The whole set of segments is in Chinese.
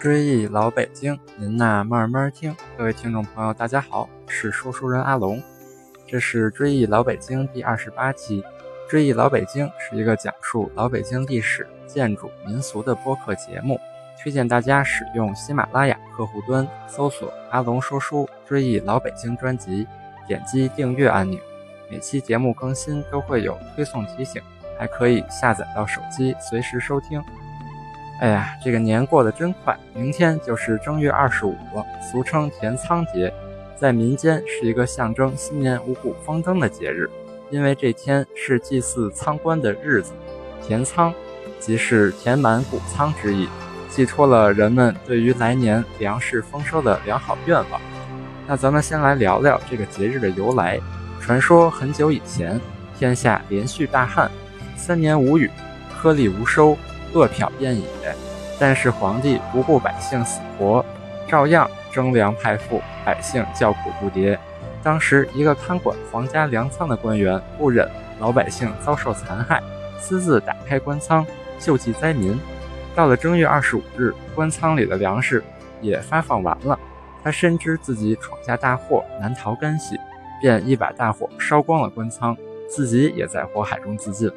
追忆老北京，您呐慢慢听。各位听众朋友，大家好，是说书人阿龙。这是追忆老北京第二十八期。追忆老北京是一个讲述老北京历史、建筑、民俗的播客节目，推荐大家使用喜马拉雅客户端搜索“阿龙说书追忆老北京”专辑，点击订阅按钮。每期节目更新都会有推送提醒，还可以下载到手机随时收听。哎呀，这个年过得真快，明天就是正月二十五，俗称填仓节，在民间是一个象征新年五谷丰登的节日。因为这天是祭祀仓官的日子，填仓即是填满谷仓之意，寄托了人们对于来年粮食丰收的良好愿望。那咱们先来聊聊这个节日的由来。传说很久以前，天下连续大旱，三年无雨，颗粒无收。饿殍遍野，但是皇帝不顾百姓死活，照样征粮派赋，百姓叫苦不迭。当时一个看管皇家粮仓的官员不忍老百姓遭受残害，私自打开官仓救济灾民。到了正月二十五日，官仓里的粮食也发放完了，他深知自己闯下大祸，难逃干系，便一把大火烧光了官仓，自己也在火海中自尽。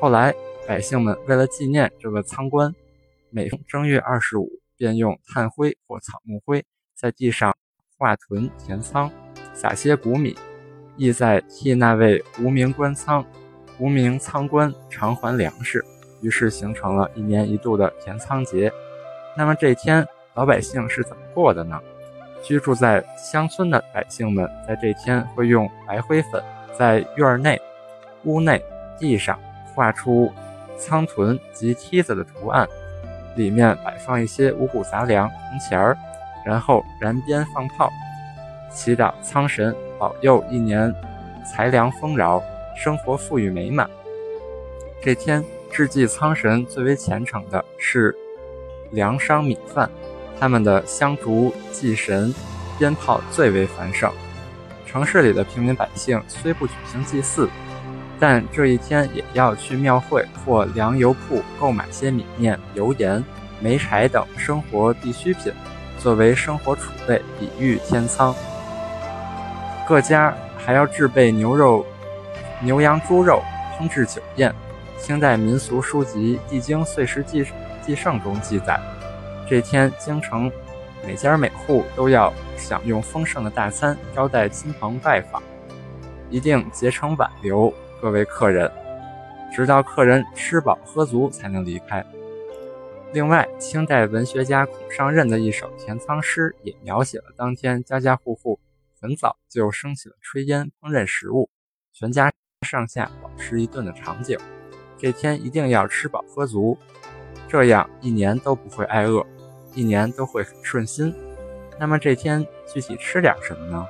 后来。百姓们为了纪念这个仓官，每逢正月二十五，便用炭灰或草木灰在地上画屯填仓，撒些谷米，意在替那位无名官仓、无名仓官偿还粮食。于是形成了一年一度的填仓节。那么这天老百姓是怎么过的呢？居住在乡村的百姓们在这天会用白灰粉在院内、屋内、地上画出。仓屯及梯子的图案，里面摆放一些五谷杂粮、铜钱儿，然后燃鞭放炮，祈祷仓神保佑一年财粮丰饶，生活富裕美满。这天致祭仓神最为虔诚的是粮商米饭，他们的香烛祭神、鞭炮最为繁盛。城市里的平民百姓虽不举行祭祀。但这一天也要去庙会或粮油铺购买些米面、油盐、煤柴等生活必需品，作为生活储备，比喻天仓。各家还要制备牛肉、牛羊猪肉，烹制酒宴。清代民俗书籍《地经岁时记记胜》中记载，这天京城每家每户都要享用丰盛的大餐，招待亲朋拜访，一定竭诚挽留。各位客人，直到客人吃饱喝足才能离开。另外，清代文学家孔尚任的一首填仓诗也描写了当天家家户户很早就升起了炊烟烹饪食物，全家上下饱吃一顿的场景。这天一定要吃饱喝足，这样一年都不会挨饿，一年都会很顺心。那么这天具体吃点什么呢？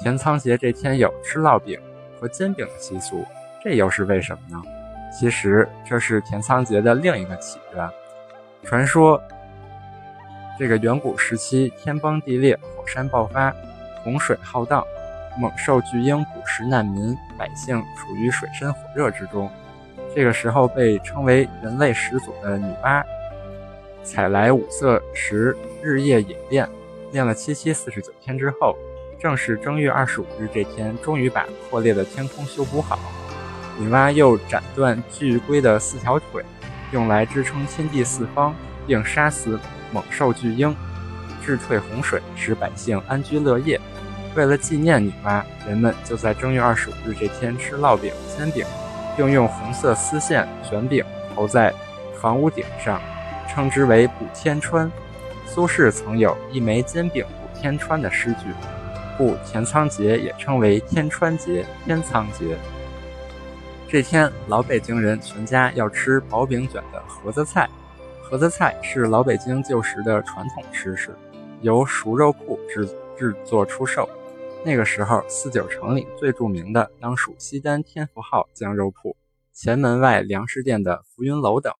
田仓节这天有吃烙饼和煎饼的习俗。这又是为什么呢？其实这是田仓节的另一个起源。传说，这个远古时期天崩地裂，火山爆发，洪水浩荡，猛兽巨鹰捕食难民，百姓处于水深火热之中。这个时候，被称为人类始祖的女娲，采来五色石，日夜冶炼，炼了七七四十九天之后，正是正月二十五日这天，终于把破裂的天空修补好。女娲又斩断巨龟的四条腿，用来支撑天地四方，并杀死猛兽巨鹰，治退洪水，使百姓安居乐业。为了纪念女娲，人们就在正月二十五日这天吃烙饼、煎饼，并用红色丝线卷饼投在房屋顶上，称之为补天穿。苏轼曾有一枚煎饼补天穿的诗句，故田仓节也称为天穿节、天仓节。这天，老北京人全家要吃薄饼卷的盒子菜。盒子菜是老北京旧时的传统吃食，由熟肉铺制制作出售。那个时候，四九城里最著名的当属西单天福号酱肉铺、前门外粮食店的浮云楼等。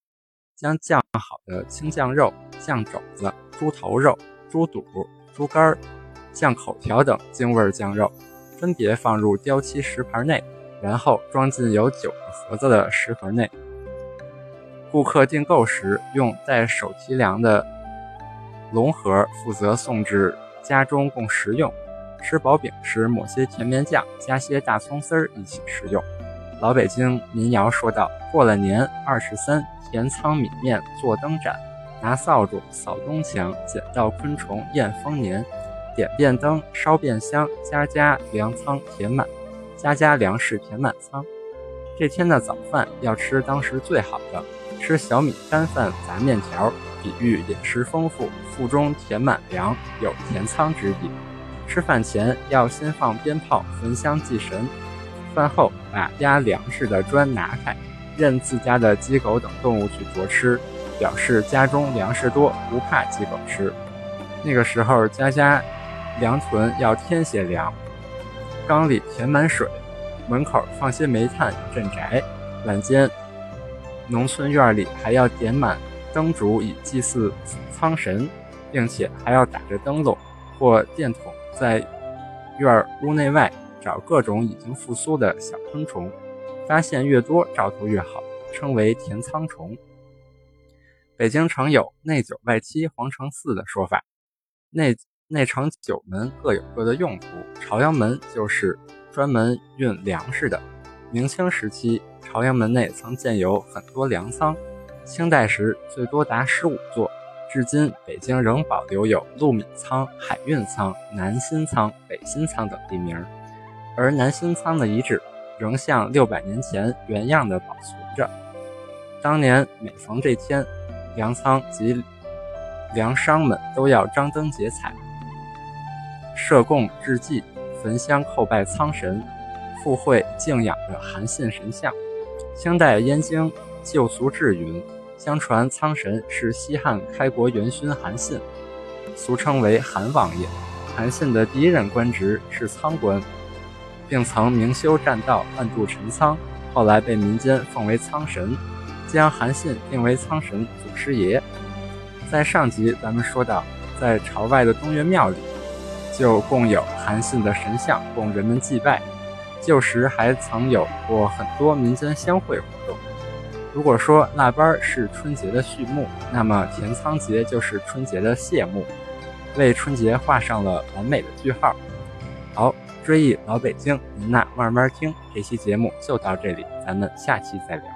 将酱好的青酱肉、酱肘子、猪头肉、猪肚、猪肝、酱口条等京味酱肉，分别放入雕漆石盘内。然后装进有九个盒子的食盒内。顾客订购时用带手提梁的龙盒负责送至家中供食用。吃薄饼时抹些甜面酱，加些大葱丝儿一起食用。老北京民谣说道：“过了年二十三，填仓米面做灯盏，拿扫帚扫东墙，捡到昆虫验丰年。点遍灯，烧遍香，家家粮仓填满，家家粮食填满仓。”这天的早饭要吃当时最好的，吃小米干饭杂面条，比喻饮食丰富，腹中填满粮，有填仓之意。吃饭前要先放鞭炮焚香祭神，饭后把压粮食的砖拿开，任自家的鸡狗等动物去啄吃，表示家中粮食多，不怕鸡狗吃。那个时候家家粮囤要添些粮，缸里填满水，门口放些煤炭镇宅。晚间，农村院里还要点满灯烛以祭祀仓神，并且还要打着灯笼或电筒。在院屋内外找各种已经复苏的小昆虫，发现越多兆头越好，称为填仓虫。北京城有内九外七皇城四的说法，内内城九门各有各的用途，朝阳门就是专门运粮食的。明清时期，朝阳门内曾建有很多粮仓，清代时最多达十五座。至今，北京仍保留有陆闽仓、海运仓、南新仓、北新仓等地名，而南新仓的遗址仍像六百年前原样的保存着。当年每逢这天，粮仓及粮商们都要张灯结彩，设供致祭，焚香叩拜苍神，附会敬仰的韩信神像。清代燕京旧俗志云。相传苍神是西汉开国元勋韩信，俗称为韩王爷。韩信的第一任官职是仓官，并曾明修栈道，暗度陈仓。后来被民间奉为仓神，将韩信定为仓神祖师爷。在上集咱们说到，在朝外的东岳庙里，就供有韩信的神像，供人们祭拜。旧时还曾有过很多民间相会活动。如果说腊八是春节的序幕，那么田仓节就是春节的谢幕，为春节画上了完美的句号。好，追忆老北京，您呐慢慢听。这期节目就到这里，咱们下期再聊。